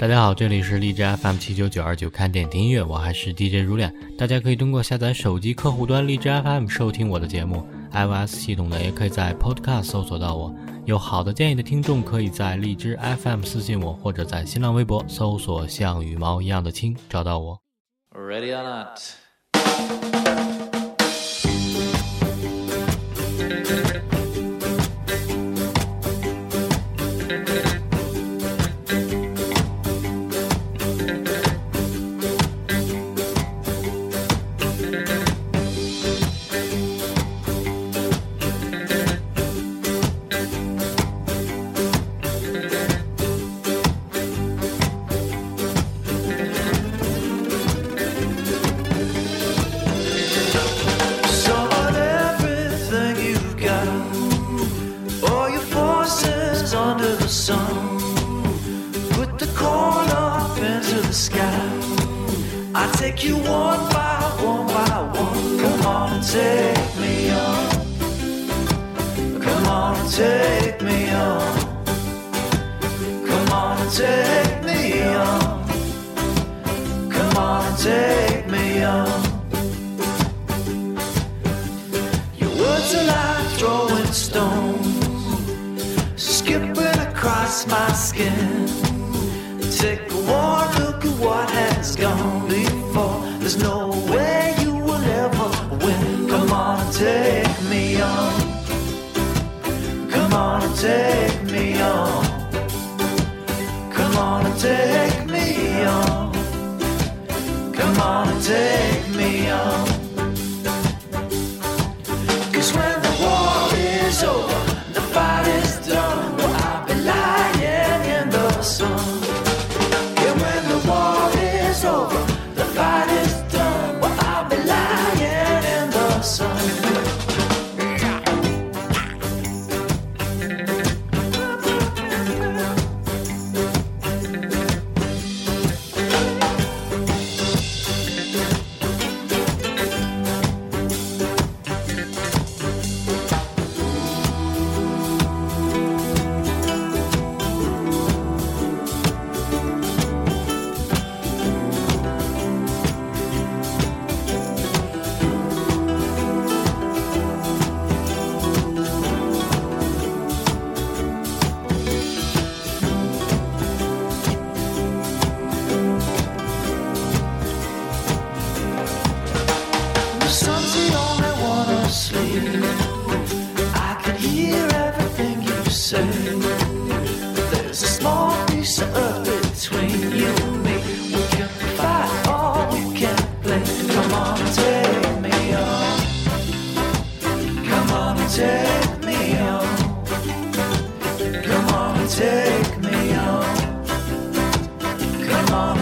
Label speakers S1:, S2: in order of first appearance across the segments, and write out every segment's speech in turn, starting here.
S1: 大家好，这里是荔枝 FM 七九九二九看点听音乐，我还是 DJ 如恋。大家可以通过下载手机客户端荔枝 FM 收听我的节目，iOS 系统的也可以在 Podcast 搜索到我。有好的建议的听众，可以在荔枝 FM 私信我，或者在新浪微博搜索“像羽毛一样的青”找到我。
S2: Ready or not?
S3: Has gone before. There's no way you will ever win. Come on and take me on. Come on and take me on. Come on and take me on. Come on and take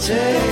S3: take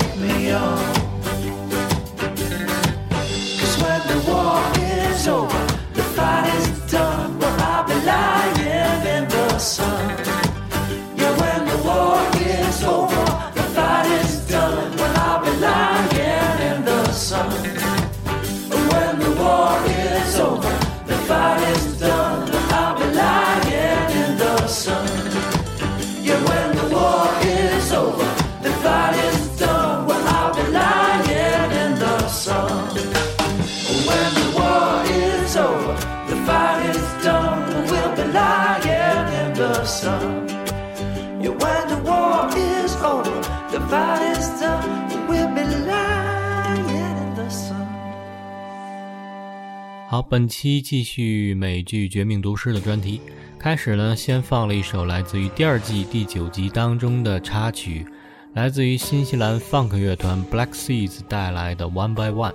S1: 好，本期继续美剧《绝命毒师》的专题。开始呢，先放了一首来自于第二季第九集当中的插曲，来自于新西兰 funk 乐团 Black Seeds 带来的《One by One》。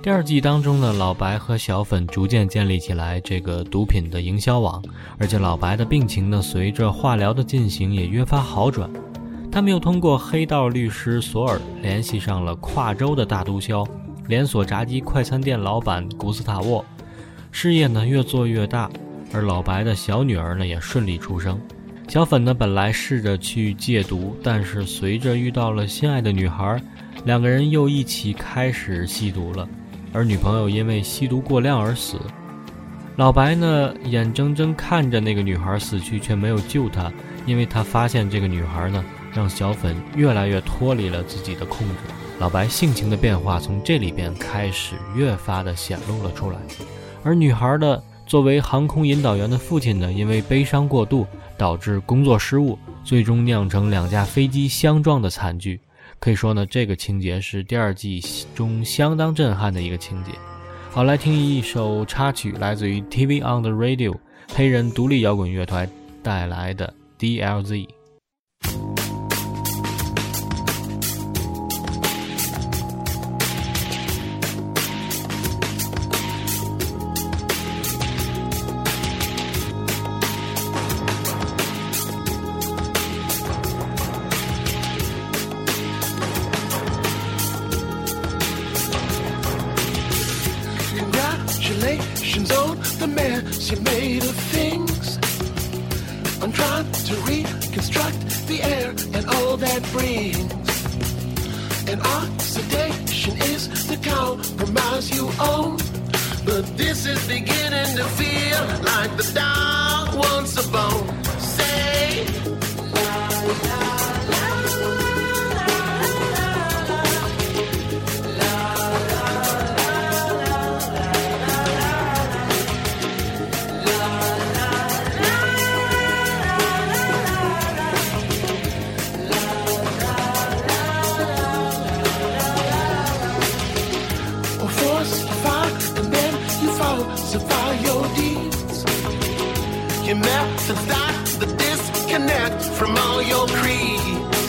S1: 第二季当中呢，老白和小粉逐渐建立起来这个毒品的营销网，而且老白的病情呢，随着化疗的进行也越发好转。他们又通过黑道律师索尔联系上了跨州的大毒枭连锁炸鸡快餐店老板古斯塔沃，事业呢越做越大，而老白的小女儿呢也顺利出生。小粉呢本来试着去戒毒，但是随着遇到了心爱的女孩，两个人又一起开始吸毒了。而女朋友因为吸毒过量而死。老白呢，眼睁睁看着那个女孩死去，却没有救她，因为他发现这个女孩呢让小粉越来越脱离了自己的控制。老白性情的变化从这里边开始越发的显露了出来，而女孩的作为航空引导员的父亲呢，因为悲伤过度导致工作失误，最终酿成两架飞机相撞的惨剧。可以说呢，这个情节是第二季中相当震撼的一个情节。好，来听一首插曲，来自于 TV on the Radio 黑人独立摇滚乐团带来的 DLZ。
S4: The mess you made of things. I'm trying to reconstruct the air and all that brings. And oxidation is the compromise you own. But this is beginning to feel like the dog wants a bone. Say, or You met the dot, the disconnect from all your creed.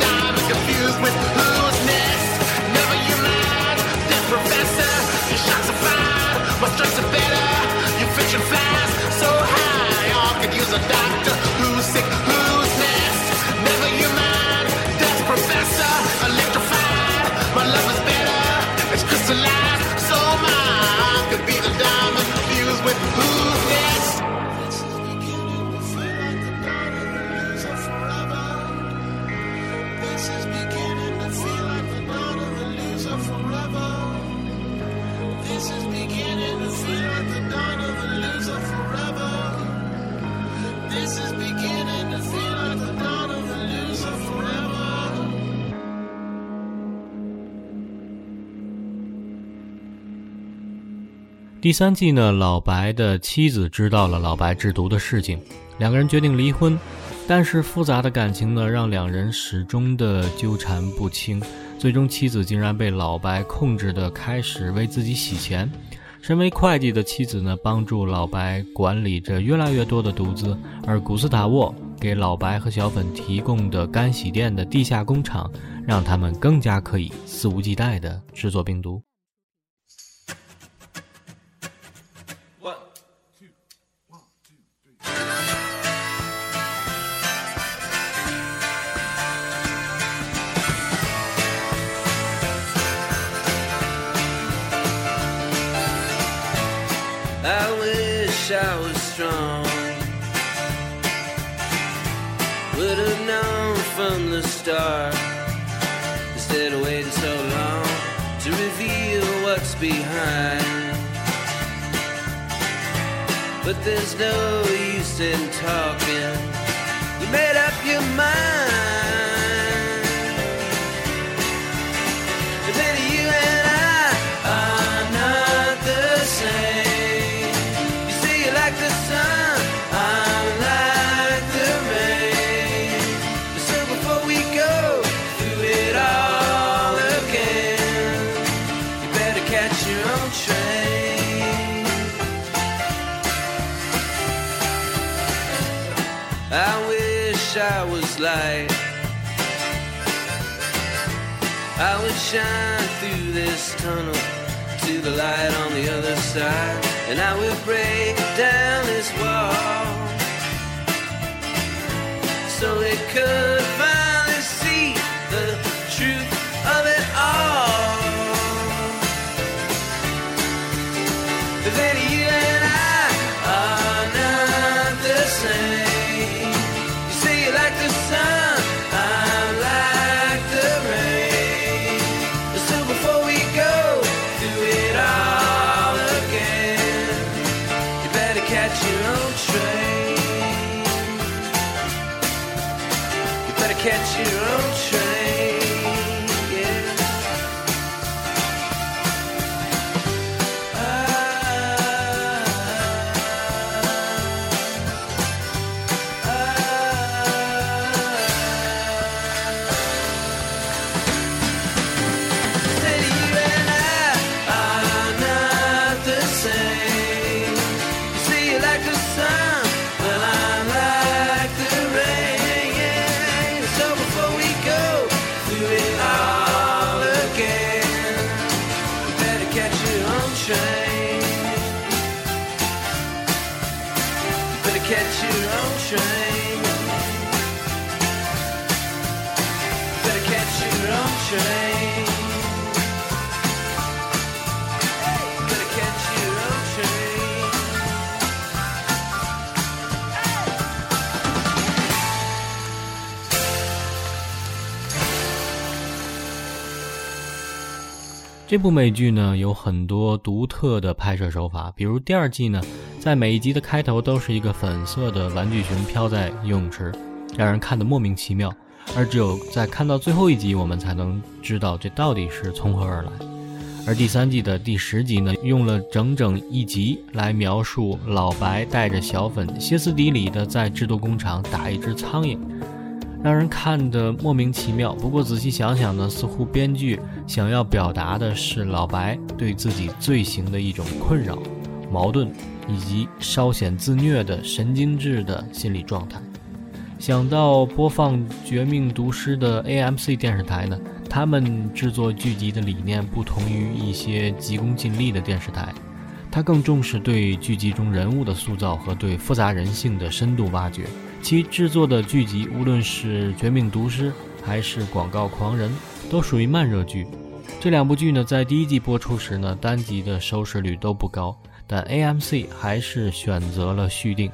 S4: I'm confused with who
S1: 第三季呢，老白的妻子知道了老白制毒的事情，两个人决定离婚。但是复杂的感情呢，让两人始终的纠缠不清。最终，妻子竟然被老白控制的开始为自己洗钱。身为会计的妻子呢，帮助老白管理着越来越多的毒资，而古斯塔沃给老白和小粉提供的干洗店的地下工厂，让他们更加可以肆无忌惮地制作病毒。
S5: From the start. Instead of waiting so long to reveal what's behind. But there's no use in talking. You made up your mind. Wish I was light. I would shine through this tunnel to the light on the other side, and I would break down this wall so it could
S1: 这部美剧呢有很多独特的拍摄手法，比如第二季呢，在每一集的开头都是一个粉色的玩具熊飘在游泳池，让人看得莫名其妙。而只有在看到最后一集，我们才能知道这到底是从何而来。而第三季的第十集呢，用了整整一集来描述老白带着小粉歇斯底里的在制毒工厂打一只苍蝇，让人看得莫名其妙。不过仔细想想呢，似乎编剧想要表达的是老白对自己罪行的一种困扰、矛盾，以及稍显自虐的神经质的心理状态。想到播放《绝命毒师》的 AMC 电视台呢，他们制作剧集的理念不同于一些急功近利的电视台，他更重视对剧集中人物的塑造和对复杂人性的深度挖掘。其制作的剧集，无论是《绝命毒师》还是《广告狂人》，都属于慢热剧。这两部剧呢，在第一季播出时呢，单集的收视率都不高，但 AMC 还是选择了续订。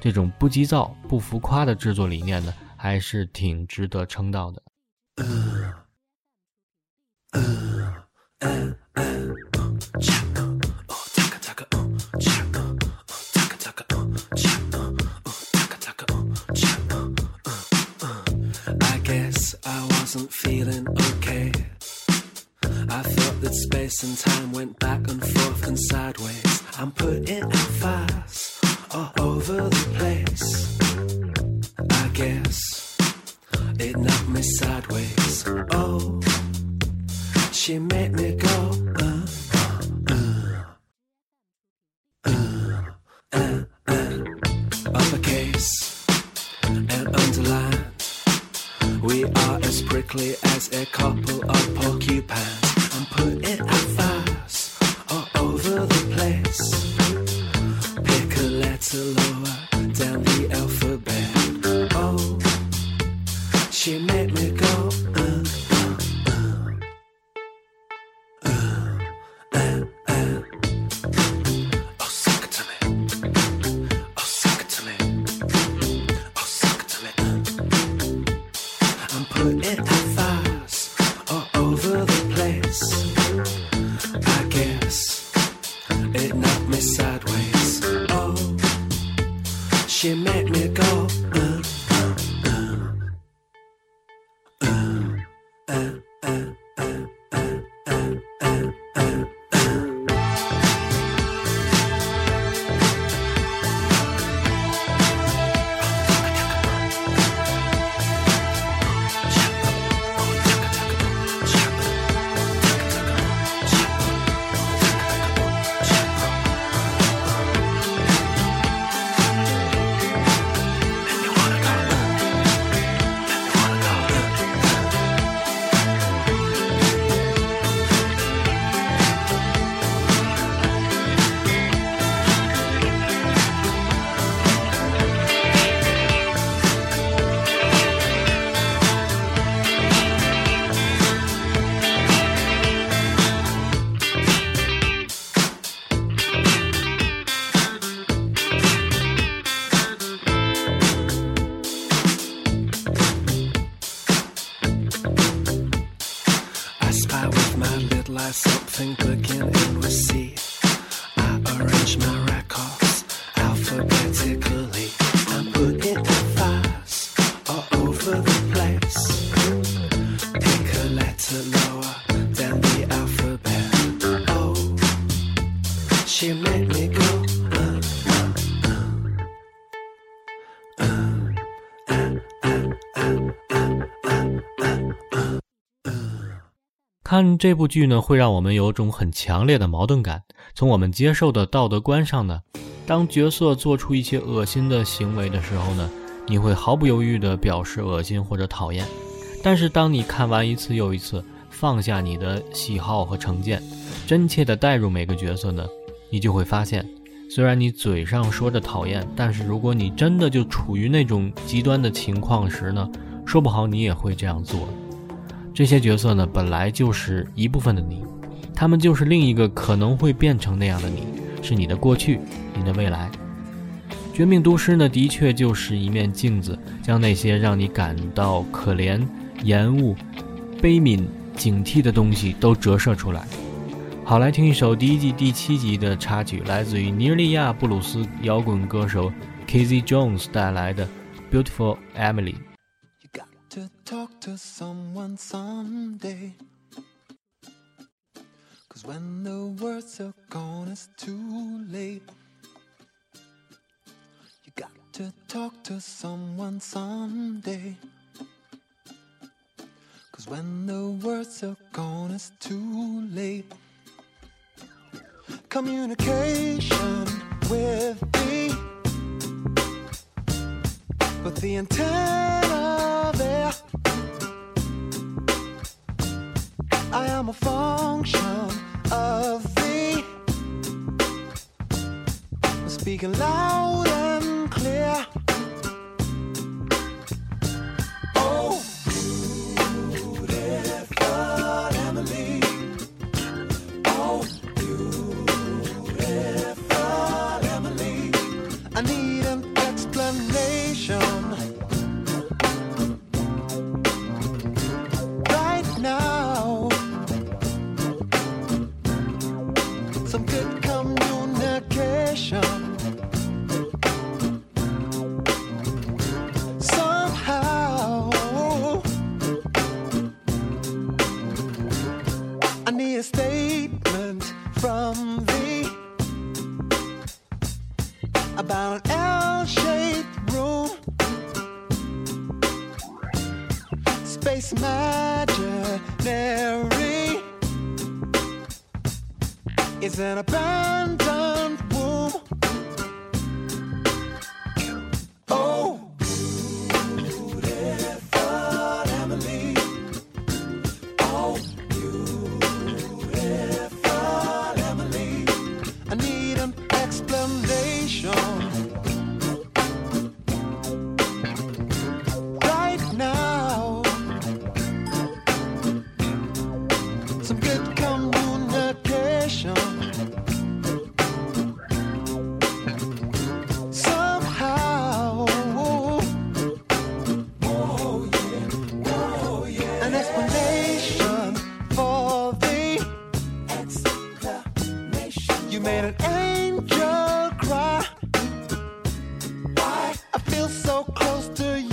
S1: 这种不急躁、不浮夸的制作理念呢，还是挺值得称道的。
S5: And time went back and forth and sideways. I'm putting out fires all over the place. I guess it knocked me sideways. Oh, she made me go. Uh, uh, uh, uh, uh, and underline. We are as prickly as a couple
S1: 看这部剧呢，会让我们有种很强烈的矛盾感。从我们接受的道德观上呢，当角色做出一些恶心的行为的时候呢，你会毫不犹豫地表示恶心或者讨厌。但是当你看完一次又一次，放下你的喜好和成见，真切地带入每个角色呢，你就会发现，虽然你嘴上说着讨厌，但是如果你真的就处于那种极端的情况时呢，说不好你也会这样做。这些角色呢，本来就是一部分的你，他们就是另一个可能会变成那样的你，是你的过去，你的未来。《绝命毒师》呢，的确就是一面镜子，将那些让你感到可怜、厌恶、悲悯、警惕的东西都折射出来。好，来听一首第一季第七集的插曲，来自于尼日利亚布鲁斯摇滚歌手 Casey Jones 带来的《Beautiful Emily》。
S6: To talk to someone someday. Cause when the words are gone, it's too late. You got to talk to someone someday. Cause when the words are gone, it's too late. Communication with me. But the there I am a function of the Speaking loud and clear is an abandoned so close to you.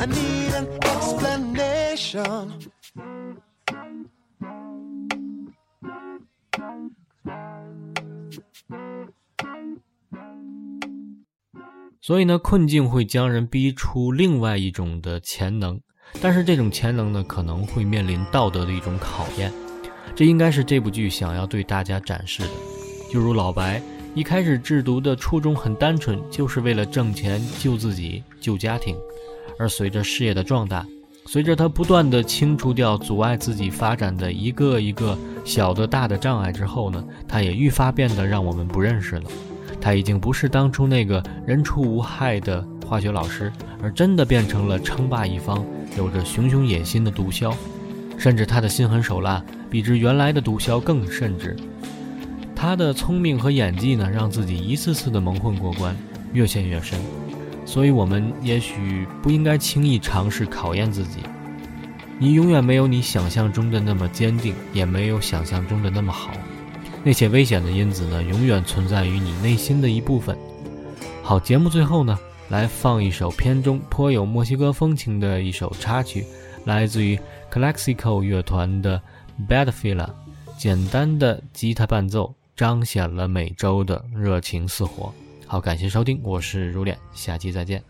S6: I need an explanation.
S1: 所以呢，困境会将人逼出另外一种的潜能，但是这种潜能呢，可能会面临道德的一种考验。这应该是这部剧想要对大家展示的。就如老白一开始制毒的初衷很单纯，就是为了挣钱救自己、救家庭。而随着事业的壮大，随着他不断的清除掉阻碍自己发展的一个一个小的大的障碍之后呢，他也愈发变得让我们不认识了。他已经不是当初那个人畜无害的化学老师，而真的变成了称霸一方、有着熊熊野心的毒枭，甚至他的心狠手辣比之原来的毒枭更甚至。他的聪明和演技呢，让自己一次次的蒙混过关，越陷越深。所以，我们也许不应该轻易尝试考验自己。你永远没有你想象中的那么坚定，也没有想象中的那么好。那些危险的因子呢，永远存在于你内心的一部分。好，节目最后呢，来放一首片中颇有墨西哥风情的一首插曲，来自于 Calexico 乐团的《Bad Fila》，简单的吉他伴奏彰显了美洲的热情似火。好，感谢收听，我是如脸，下期再见。